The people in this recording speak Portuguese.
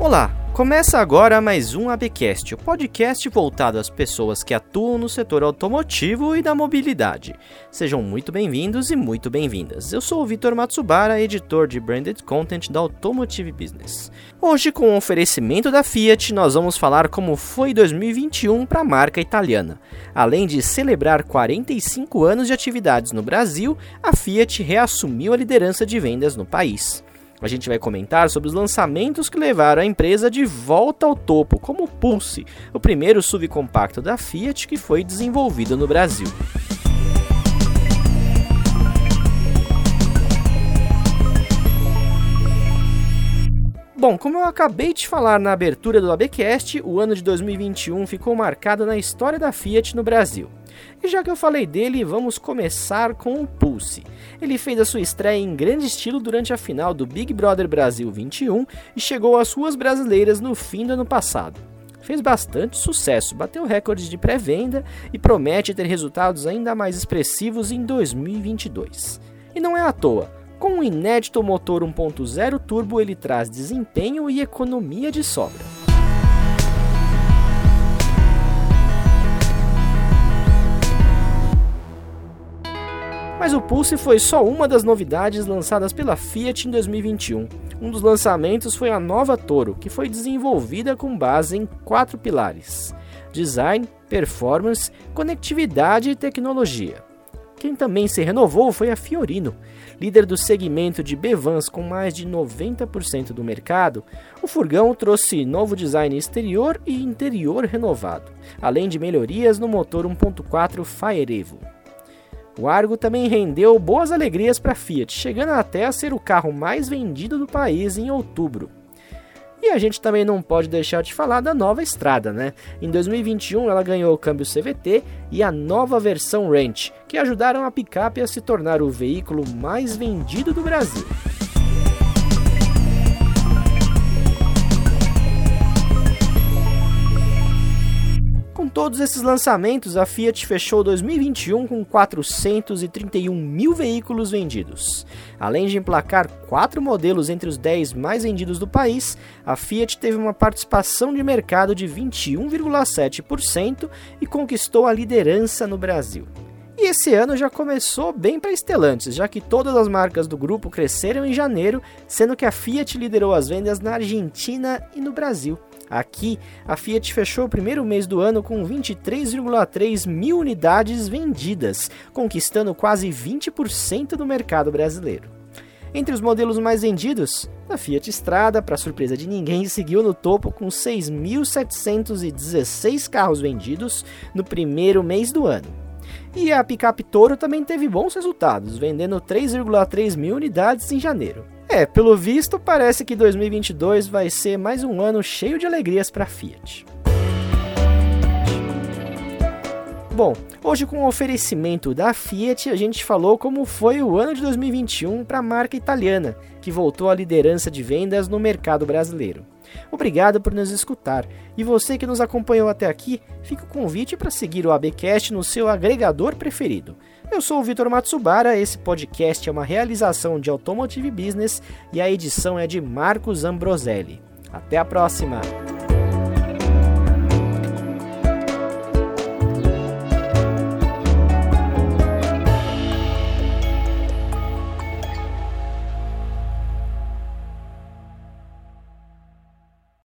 Olá, começa agora mais um ABcast, o podcast voltado às pessoas que atuam no setor automotivo e da mobilidade. Sejam muito bem-vindos e muito bem-vindas. Eu sou o Vitor Matsubara, editor de Branded Content da Automotive Business. Hoje, com o oferecimento da Fiat, nós vamos falar como foi 2021 para a marca italiana. Além de celebrar 45 anos de atividades no Brasil, a Fiat reassumiu a liderança de vendas no país. A gente vai comentar sobre os lançamentos que levaram a empresa de volta ao topo, como o Pulse, o primeiro subcompacto da Fiat que foi desenvolvido no Brasil. Bom, como eu acabei de falar na abertura do ABcast, o ano de 2021 ficou marcado na história da Fiat no Brasil. E já que eu falei dele, vamos começar com o Pulse. Ele fez a sua estreia em grande estilo durante a final do Big Brother Brasil 21 e chegou às ruas brasileiras no fim do ano passado. Fez bastante sucesso, bateu recordes de pré-venda e promete ter resultados ainda mais expressivos em 2022. E não é à toa, com um inédito motor 1.0 turbo ele traz desempenho e economia de sobra. Mas o Pulse foi só uma das novidades lançadas pela Fiat em 2021. Um dos lançamentos foi a nova Toro, que foi desenvolvida com base em quatro pilares: design, performance, conectividade e tecnologia. Quem também se renovou foi a Fiorino, líder do segmento de B-Vans com mais de 90% do mercado. O furgão trouxe novo design exterior e interior renovado, além de melhorias no motor 1.4 Fire Evo. O Argo também rendeu boas alegrias para a Fiat, chegando até a ser o carro mais vendido do país em outubro. E a gente também não pode deixar de falar da nova estrada, né? Em 2021 ela ganhou o câmbio CVT e a nova versão Ranch, que ajudaram a picape a se tornar o veículo mais vendido do Brasil. Todos esses lançamentos, a Fiat fechou 2021 com 431 mil veículos vendidos. Além de emplacar quatro modelos entre os 10 mais vendidos do país, a Fiat teve uma participação de mercado de 21,7% e conquistou a liderança no Brasil. E esse ano já começou bem para Stellantis, já que todas as marcas do grupo cresceram em janeiro, sendo que a Fiat liderou as vendas na Argentina e no Brasil. Aqui, a Fiat fechou o primeiro mês do ano com 23,3 mil unidades vendidas, conquistando quase 20% do mercado brasileiro. Entre os modelos mais vendidos, a Fiat Strada, para surpresa de ninguém, seguiu no topo com 6.716 carros vendidos no primeiro mês do ano. E a picape Toro também teve bons resultados, vendendo 3,3 mil unidades em janeiro. É, pelo visto, parece que 2022 vai ser mais um ano cheio de alegrias para Fiat. Bom, hoje com o oferecimento da Fiat, a gente falou como foi o ano de 2021 para a marca italiana, que voltou à liderança de vendas no mercado brasileiro. Obrigado por nos escutar. E você que nos acompanhou até aqui, fica o convite para seguir o ABcast no seu agregador preferido. Eu sou o Vitor Matsubara, esse podcast é uma realização de Automotive Business e a edição é de Marcos Ambroselli. Até a próxima!